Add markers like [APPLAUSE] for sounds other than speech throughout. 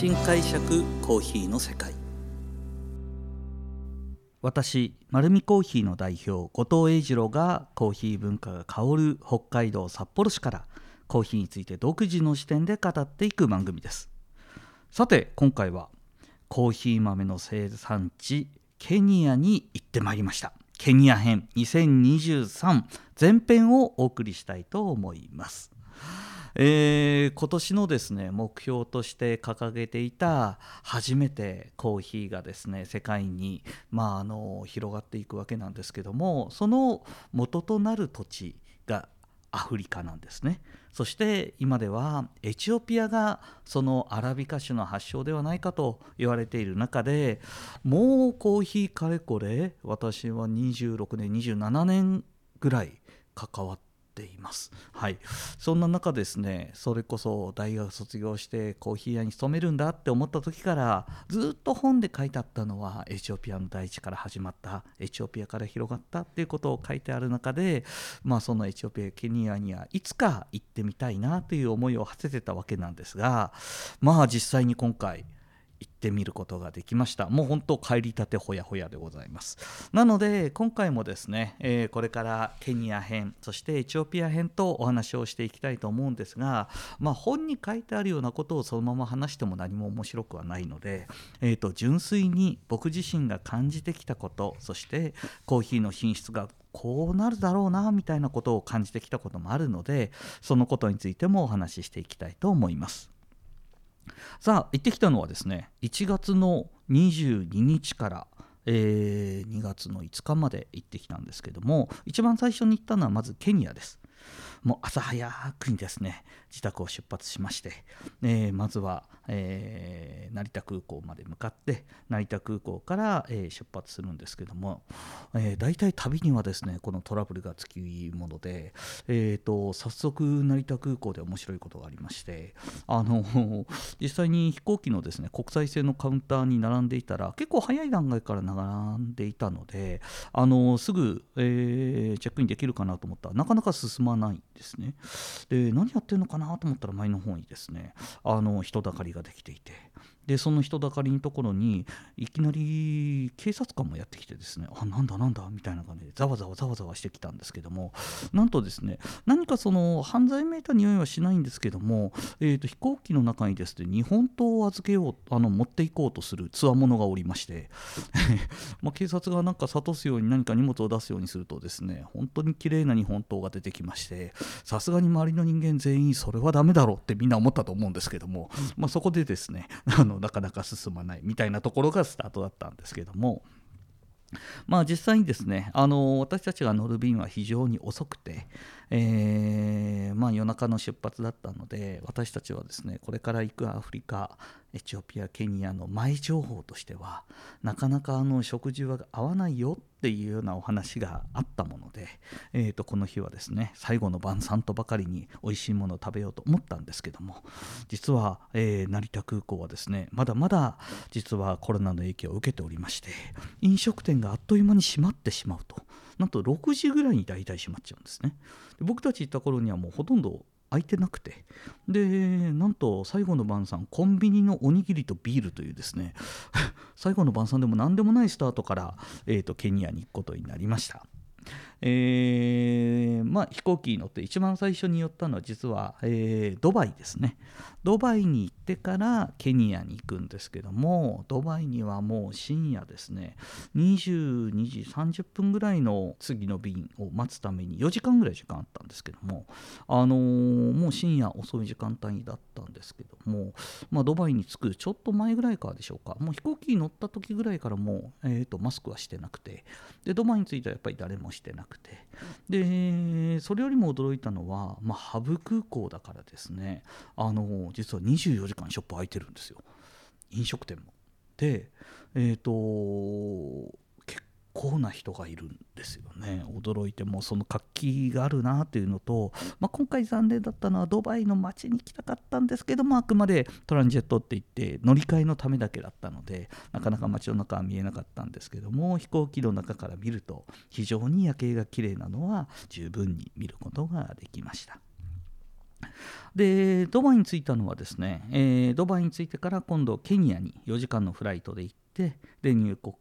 新解釈コーヒーの世界。私丸るコーヒーの代表後藤英二郎がコーヒー文化が香る北海道札幌市からコーヒーについて独自の視点で語っていく番組です。さて今回はコーヒー豆の生産地ケニアに行ってまいりました。ケニア編2023前編をお送りしたいと思います。えー、今年のですね目標として掲げていた初めてコーヒーがですね世界に、まあ、あの広がっていくわけなんですけどもその元となる土地がアフリカなんですね。そして今ではエチオピアがそのアラビカ種の発祥ではないかと言われている中でもうコーヒーかれこれ私は26年27年ぐらい関わってています。はい、そんな中ですねそれこそ大学卒業してコーヒー屋に勤めるんだって思った時からずっと本で書いてあったのはエチオピアの大地から始まったエチオピアから広がったっていうことを書いてある中で、まあ、そのエチオピアケニアにはいつか行ってみたいなという思いを馳せてたわけなんですがまあ実際に今回行ってみることができましたもう本当帰りたてほやほやでございますなので今回もですね、えー、これからケニア編そしてエチオピア編とお話をしていきたいと思うんですが、まあ、本に書いてあるようなことをそのまま話しても何も面白くはないので、えーと、純粋に僕自身が感じてきたことそしてコーヒーの品質がこうなるだろうなみたいなことを感じてきたこともあるのでそのことについてもお話ししていきたいと思います。さあ行ってきたのはですね1月の22日から、えー、2月の5日まで行ってきたんですけども一番最初に行ったのはまずケニアです。もう朝早くにですね自宅を出発しまして、えー、まずは、えー、成田空港まで向かって成田空港から、えー、出発するんですけども、えー、大体旅にはですねこのトラブルがつきもので、えーと、早速成田空港で面白いことがありましてあの実際に飛行機のですね国際線のカウンターに並んでいたら結構早い段階から並んでいたのであのすぐ、えー、チェックインできるかなと思ったらなかなか進まないですね。で何やってるのかなと思ったら前の方にですねあの人だかりができていて。でその人だかりのところにいきなり警察官もやってきてですねあなんだなんだみたいな感じでざわざわざわざわしてきたんですけどもなんとですね何かその犯罪めいた匂いはしないんですけども、えーと、飛行機の中にですね日本刀を預けようあの持っていこうとするつわものがおりまして [LAUGHS] ま警察がなんか諭すように何か荷物を出すようにするとですね本当に綺麗な日本刀が出てきましてさすがに周りの人間全員それはダメだろうってみんな思ったと思うんですけども、まあ、そこでですねのなかなか進まないみたいなところがスタートだったんですけども。まあ実際にですねあの私たちが乗る便は非常に遅くて、えー、まあ、夜中の出発だったので私たちはですねこれから行くアフリカエチオピアケニアの前情報としてはなかなかあの食事は合わないよっていうようなお話があったもので、えー、とこの日はですね最後の晩餐とばかりに美味しいものを食べようと思ったんですけども実は、えー、成田空港はですねまだまだ実はコロナの影響を受けておりまして飲食店があっという間に閉まってしまうと。なんと6時ぐらいに大体閉まっちゃうんですね。で僕たち行った頃にはもうほとんど空いてなくて。でなんと最後の晩餐コンビニのおにぎりとビールというですね。[LAUGHS] 最後の晩餐でも何でもないスタートから、えーとケニアに行くことになりました。えー、まあ、飛行機に乗って一番最初に寄ったのは実は、えー、ドバイですね。ドバイに行ってからケニアに行くんですけどもドバイにはもう深夜ですね。22時30分ぐらいの次の便を待つために4時間ぐらい時間あったんですけども、あのー、もう深夜遅い時間帯だったんですけども、まあ、ドバイに着くちょっと前ぐらいからでしょうか。もう飛行機に乗った時ぐらいからもう、えーと、マスクはしてなくてでドバイに着いたらやっぱり誰もしてなくてくて。でそれよりも驚いたのは、まあ、ハブ空港だからですね。あの実は24時間ショップ開いてるんですよ。飲食店も。でえ、ー、と構な人がいるんですよね驚いてもその活気があるなというのと、まあ、今回残念だったのはドバイの街に来たかったんですけどもあくまでトランジェットって言って乗り換えのためだけだったのでなかなか街の中は見えなかったんですけども飛行機の中から見ると非常に夜景が綺麗なのは十分に見ることができました。でドバイに着いたのはですね、えー、ドバイに着いてから今度ケニアに4時間のフライトで行ってで入国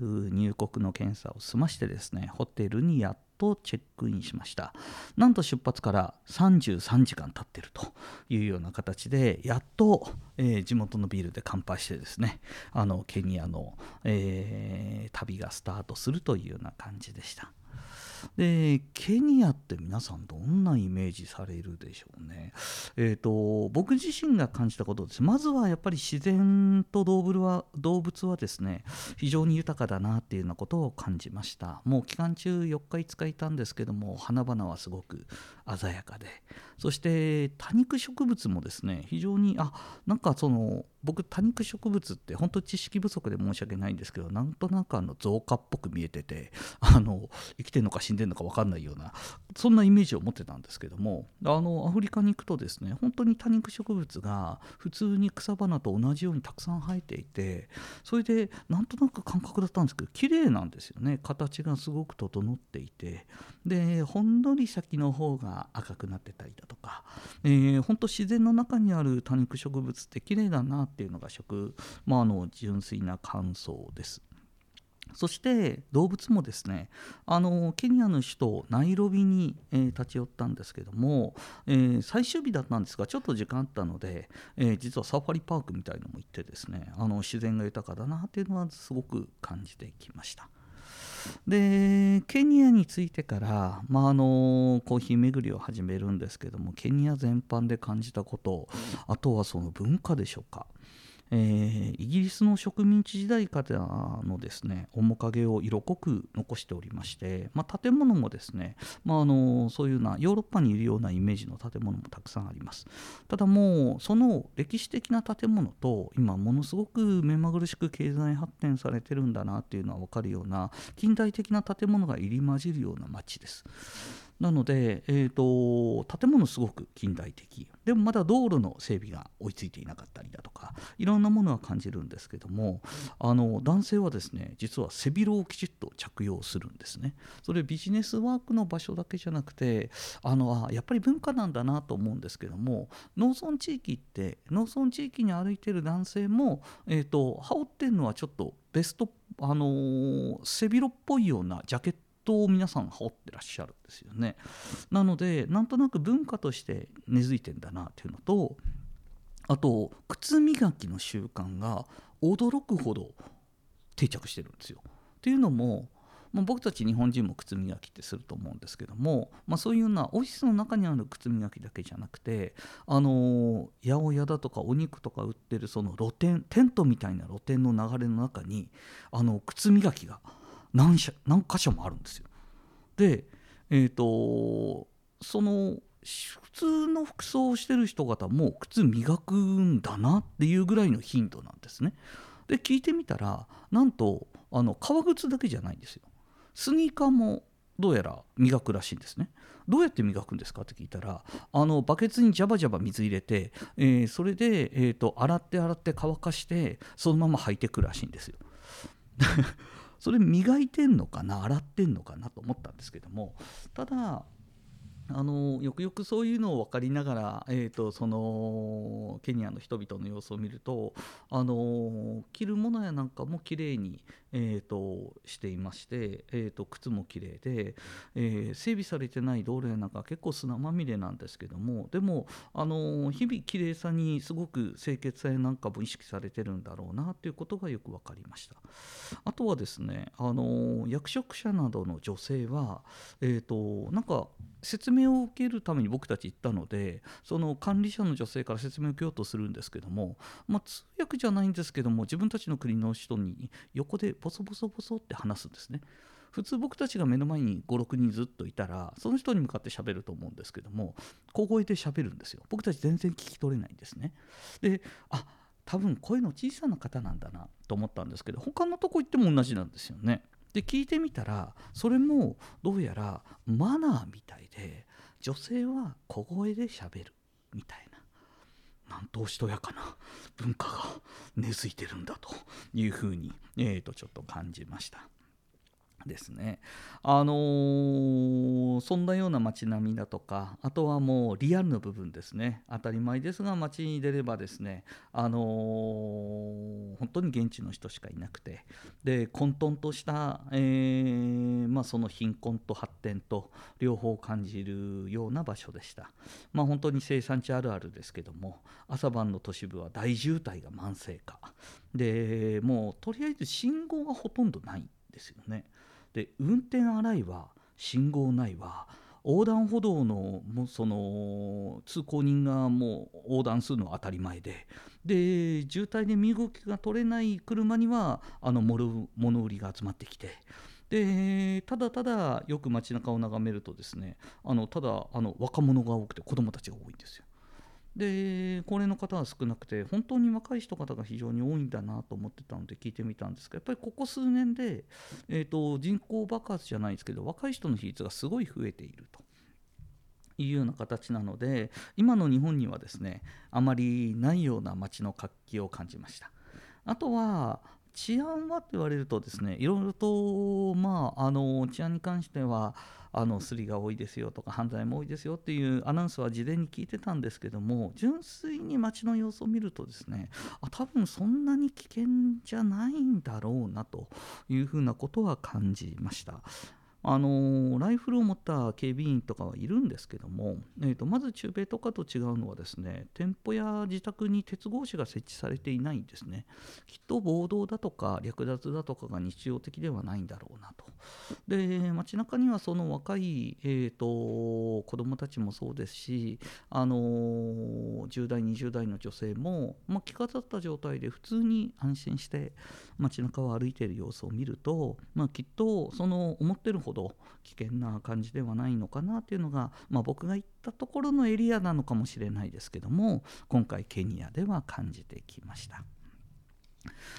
入国の検査を済ましてですねホテルにやっとチェックインしました。なんと出発から33時間経ってるというような形でやっと、えー、地元のビールで乾杯してですねあのケニアの、えー、旅がスタートするというような感じでした。でケニアって皆さんどんなイメージされるでしょうね？えーと、僕自身が感じたことです。まずはやっぱり自然と動物は動物はですね非常に豊かだなっていうようなことを感じました。もう期間中4日5日いたんですけども花々はすごく鮮やかで。そして多肉植物もですね非常にあなんかその僕多肉植物って本当知識不足で申し訳ないんですけどなんとなくあの増加っぽく見えてて [LAUGHS] あの生きてるのか死んでるのか分かんないようなそんなイメージを持ってたんですけどもあのアフリカに行くとですね本当に多肉植物が普通に草花と同じようにたくさん生えていてそれでなんとなく感覚だったんですけど綺麗なんですよね。形がすごく整っていてでほんのり先の方が赤くなってたりだとか、えー、本当自然の中にある多肉植物って綺麗だなっていうのが食、まあ、の純粋な感想です。そして動物もですねあのケニアの首都ナイロビに、えー、立ち寄ったんですけども、えー、最終日だったんですがちょっと時間あったので、えー、実はサファリパークみたいのも行ってですねあの自然が豊かだなっていうのはすごく感じてきました。でケニアに着いてから、まあ、あのコーヒー巡りを始めるんですけどもケニア全般で感じたことあとはその文化でしょうかえー、イギリスの植民地時代からのですね面影を色濃く残しておりまして、まあ、建物もですね、まあ、あのそういうようなヨーロッパにいるようなイメージの建物もたくさんあります。ただもうその歴史的な建物と今ものすごく目まぐるしく経済発展されてるんだなっていうのは分かるような近代的な建物が入り混じるような街です。なので、えーと、建物すごく近代的。でもまだ道路の整備が追いついていなかったりだとかいろんなものは感じるんですけどもあの男性はですね実は背広をきちっと着用するんですね。それビジネスワークの場所だけじゃなくてあのあやっぱり文化なんだなと思うんですけども農村地域って農村地域に歩いてる男性も、えーと、羽織ってるのはちょっとベストあの、背広っぽいようなジャケットトを皆さん羽織ってらっしゃるんですよね。なのでなんとなく文化として根付いてんだなっていうのとあと靴磨きの習慣が驚くほど定着してるんですよ。っていうのもまあ、僕たち日本人も靴磨きってすると思うんですけども、まあ、そういうようなオフィスの中にある靴磨きだけじゃなくてあの八百屋だとかお肉とか売ってるその露店テントみたいな露店の流れの中にあの靴磨きが何社何箇所もあるんですよ。で、えーと、その普通の服装をしてる人方も靴磨くんだなっていうぐらいの頻度なんですね。で聞いてみたらなんとあの革靴だけじゃないんですよ。スニーカーもどうやら磨くらしいんですね。どうやって磨くんですかって聞いたらあのバケツにジャバジャバ水入れて、えー、それで、えーと洗って洗って乾かしてそのまま履いてくらしいんですよ。それ磨いてんのかな洗ってんのかなと思ったんですけどもただあのよくよくそういうのを分かりながら、えーと、そのケニアの人々の様子を見るとあの着るものやなんかも綺麗に、えーと、していまして、えーと、靴も綺麗で、えー、整備されてない道路やなんか結構砂まみれなんですけどもでもあの日々綺麗さにすごく清潔さやなんかも意識されてるんだろうなということがよく分かりました。あとはですねあの役職者などの女性は、えー、となんか説明を受けるために僕たち行ったのでその管理者の女性から説明を受けようとするんですけども、まあ、通訳じゃないんですけども自分たちの国の人に横でボソボソボソって話すんですね。普通僕たちが目の前に56人ずっといたらその人に向かって喋ると思うんですけども小声で喋るんですよ。僕たち全然聞き取れないんですね。であ多分声の小さな方なんだなと思ったんですけど他のとこ行っても同じなんですよね。で聞いてみたらそれもどうやらマナーみたいで女性は小声でしゃべるみたいなんとおしとやかな文化が根付いてるんだというふうに、えー、とちょっと感じました。ですね。あのー、そんなような街並みだとかあとはもうリアルの部分ですね当たり前ですが街に出ればですね、あのー、本当に現地の人しかいなくてで混沌とした、えー、まあ、その貧困と発展と両方感じるような場所でした。まあ、本当に生産地あるあるですけども朝晩の都市部は大渋滞が慢性化でもうとりあえず信号がほとんどないですよね。で運転荒いわ信号ないわ横断歩道のもその通行人がもう横断するのは当たり前でで渋滞で身動きが取れない車にはあの物売りが集まってきてでただただよく街中を眺めるとですねあのただあの若者が多くて子供たちが多いんですよ。で高齢の方は少なくて本当に若い人方が非常に多いんだなと思ってたので聞いてみたんですがやっぱりここ数年で、えーと、人口爆発じゃないですけど若い人の比率がすごい増えていると。いうような形なので今の日本にはですねあまりないような街の活気を感じましたあとは治安はって言われるとですねいろいろとまああの治安に関してはあのすりが多いですよとか犯罪も多いですよっていうアナウンスは事前に聞いてたんですけども純粋に街の様子を見るとですねあ多分そんなに危険じゃないんだろうなというふうなことは感じました。あのライフルを持った警備員とかはいるんですけども、えーと、まず中米とかと違うのはですね店舗や自宅に鉄格子が設置されていないんですね。きっと暴動だとか略奪だとかが日常的ではないんだろうなと。で街中にはその若い、えーと、子供たちもそうですし、あのー、10代20代の女性も、まあ、着飾った状態で普通に安心して街中を歩いている様子を見ると、まあ、きっとその思ってるほど危険な感じではないのかなというのが、まあ、僕が行ったところのエリアなのかもしれないですけども今回ケニアでは感じてきました。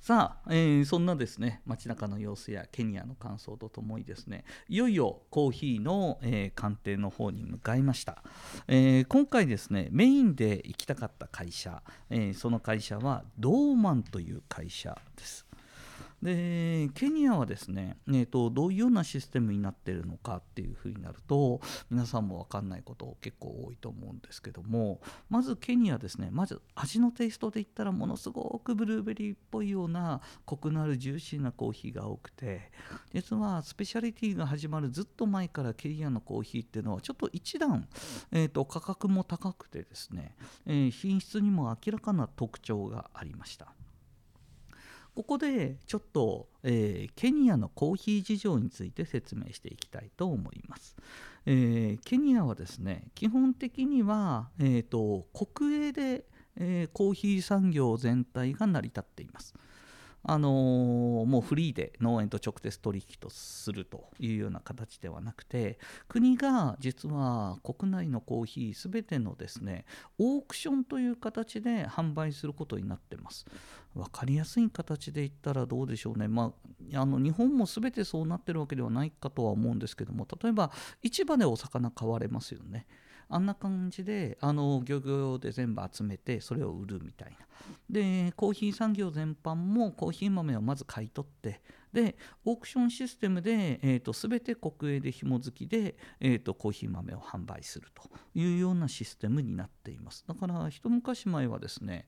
さあ、えー、そんなですね街中の様子やケニアの感想とともにですねいよいよコーヒーの、えー、鑑定の方に向かいました、えー、今回ですねメインで行きたかった会社、えその会社はドーマンという会社ですでケニアはですね、えーと、どういうようなシステムになってるのかっていうふうになると皆さんも分かんないこと結構多いと思うんですけどもまずケニアですねまず味のテイストで言ったらものすごくブルーベリーっぽいようなコクのあるジューシーなコーヒーが多くて実はスペシャリティが始まるずっと前からケニアのコーヒーっていうのはちょっと一段、えーと、価格も高くてですね、えー、品質にも明らかな特徴がありました。ここでちょっと、えー、ケニアのコーヒー事情について説明していきたいと思います。えー、ケニアはですね基本的には、えーと、国営で、えー、コーヒー産業全体が成り立っています。あのー、もうフリーで農園と直接取引とするというような形ではなくて国が実は国内のコーヒー全てのですねオークションという形で販売することになってます。分かりやすい形で言ったらどうでしょうね、まあ、あの日本も全てそうなってるわけではないかとは思うんですけども例えば市場でお魚買われますよね。あんな感じであの漁業で全部集めてそれを売るみたいな。でコーヒー産業全般もコーヒー豆をまず買い取ってでオークションシステムで、えーと、全て国営で紐付きで、えーと、コーヒー豆を販売するというようなシステムになっています。だから一昔前はですね、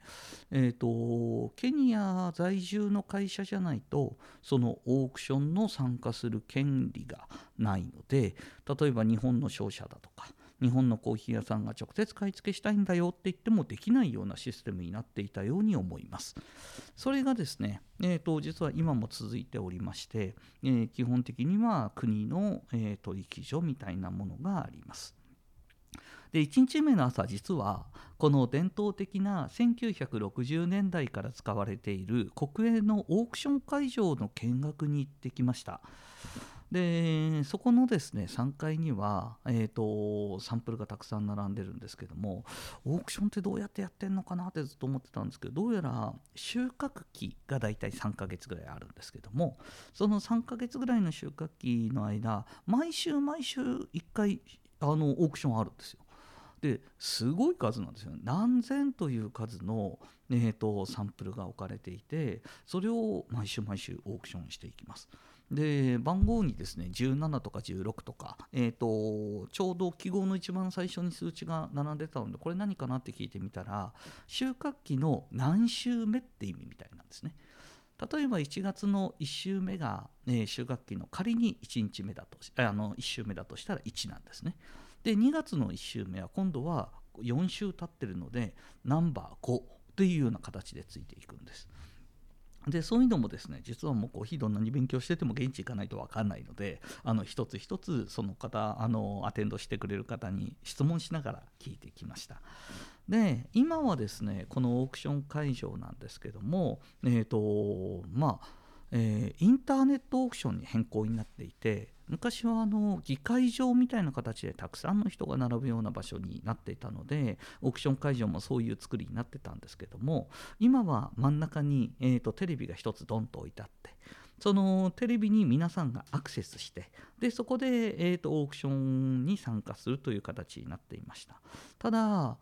えーと、ケニア在住の会社じゃないとそのオークションの参加する権利がないので例えば日本の商社だとか日本のコーヒー屋さんが直接買い付けしたいんだよって言ってもできないようなシステムになっていたように思います。それがですね、えーと、実は今も続いておりまして、えー、基本的には国の、えー、取引所みたいなものがあります。で1日目の朝実はこの伝統的な1960年代から使われている国営のオークション会場の見学に行ってきました。でそこのですね3階には、えーと、サンプルがたくさん並んでるんですけどもオークションってどうやってやってんのかなってずっと思ってたんですけどどうやら収穫期がだいたい3ヶ月ぐらいあるんですけどもその3ヶ月ぐらいの収穫期の間毎週毎週1回あのオークションあるんですよ。ですごい数なんですよ何千という数の、えーとサンプルが置かれていてそれを毎週毎週オークションしていきます。で番号にですね17とか16とか、えーと、ちょうど記号の一番最初に数値が並んでたのでこれ何かなって聞いてみたら収穫期の何週目って意味みたいなんですね。例えば1月の1週目が、え、収穫期の仮に1日目だとあの1週目だとしたら1なんですね。で2月の1週目は今度は4週経ってるのでナンバー5というような形でついていくんです。でそういうのもですね実はもうコーヒーどんなに勉強してても現地行かないと分かんないのであの一つ一つその方あのアテンドしてくれる方に質問しながら聞いてきました。で今はですねこのオークション会場なんですけどもえっ、ー、とまあえー、インターネットオークションに変更になっていて昔はあの議会場みたいな形でたくさんの人が並ぶような場所になっていたのでオークション会場もそういう作りになってたんですけども今は真ん中に、えーと、テレビが1つドンと置いてあってそのテレビに皆さんがアクセスしてでそこで、えーとオークションに参加するという形になっていました。ただ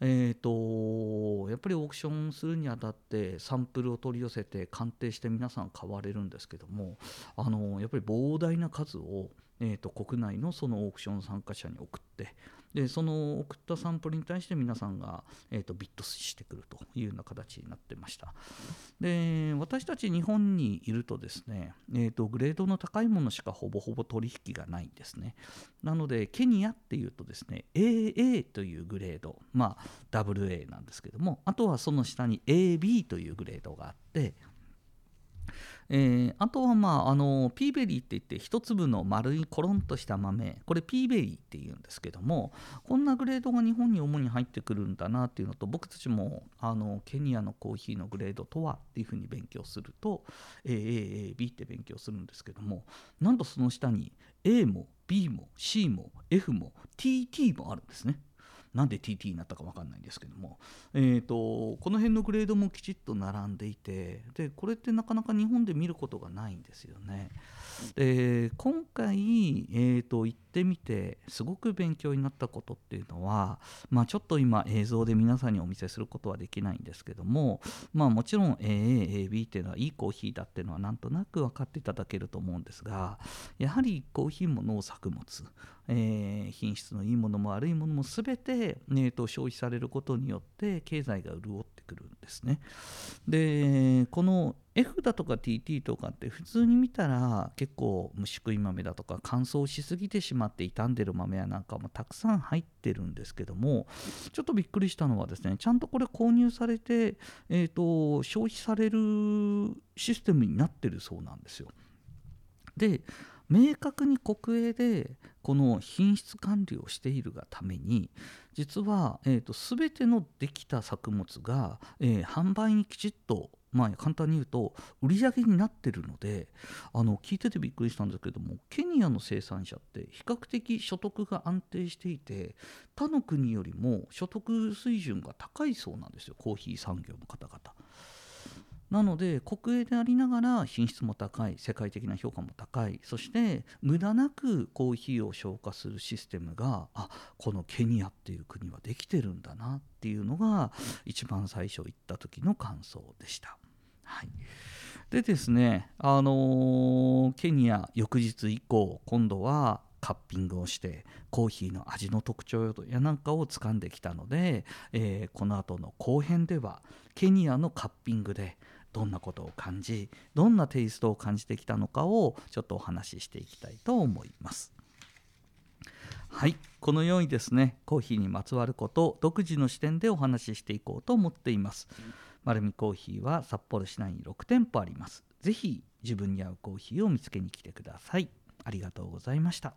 えーと、やっぱりオークションするにあたってサンプルを取り寄せて鑑定して皆さん買われるんですけどもあのやっぱり膨大な数を、えーと国内のそのオークション参加者に送ってでその送ったサンプルに対して皆さんが、えーと、ビットしてくるというような形になってました。で私たち日本にいるとですね、えーと、グレードの高いものしかほぼほぼ取引がないんですね。なのでケニアっていうとですね AA というグレードまあ WA なんですけどもあとはその下に AB というグレードがあってえー、あとは、まあ、あのピーベリーって言って一粒の丸いコロンとした豆これピーベリーっていうんですけどもこんなグレードが日本に主に入ってくるんだなっていうのと僕たちもあのケニアのコーヒーのグレードとはっていうふうに勉強すると AAB って勉強するんですけどもなんとその下に A も B も C も F も TT もあるんですね。なんで TT になったか分かんないんですけども、えーと、この辺のグレードもきちっと並んでいてでこれってなかなか日本で見ることがないんですよね。で今回、えーと、行ってみてすごく勉強になったことっていうのは、まあ、ちょっと今映像で皆さんにお見せすることはできないんですけども、まあ、もちろん AAAB っていうのはいいコーヒーだっていうのはなんとなく分かっていただけると思うんですがやはりコーヒーも農作物、えー、品質のいいものも悪いものも全て、えと消費されることによって経済が潤ってくるんですね。でこの F だとか TT とかって普通に見たら結構虫食い豆だとか乾燥しすぎてしまって傷んでる豆やなんかもたくさん入ってるんですけどもちょっとびっくりしたのはですねちゃんとこれ購入されて、えーと、消費されるシステムになってるそうなんですよ。で明確に国営でこの品質管理をしているがために実は、えーと、全てのできた作物が、え、販売にきちっとまあ、簡単に言うと売り上げになってるのであの聞いててびっくりしたんですけどもケニアの生産者って比較的所得が安定していて他の国よりも所得水準が高いそうなんですよコーヒー産業の方々。なので国営でありながら品質も高い世界的な評価も高いそして無駄なくコーヒーを消化するシステムがあこのケニアっていう国はできてるんだなっていうのが一番最初行った時の感想でした。はいでですね、あのー、ケニア翌日以降今度はカッピングをしてコーヒーの味の特徴やなんかを掴んできたので、えー、この後の後編ではケニアのカッピングでどんなことを感じどんなテイストを感じてきたのかをちょっとお話ししていきたいと思います。はいこのようにですねコーヒーにまつわることを独自の視点でお話ししていこうと思っています。丸見コーヒーは札幌市内に6店舗あります。ぜひ自分に合うコーヒーを見つけに来てください。ありがとうございました。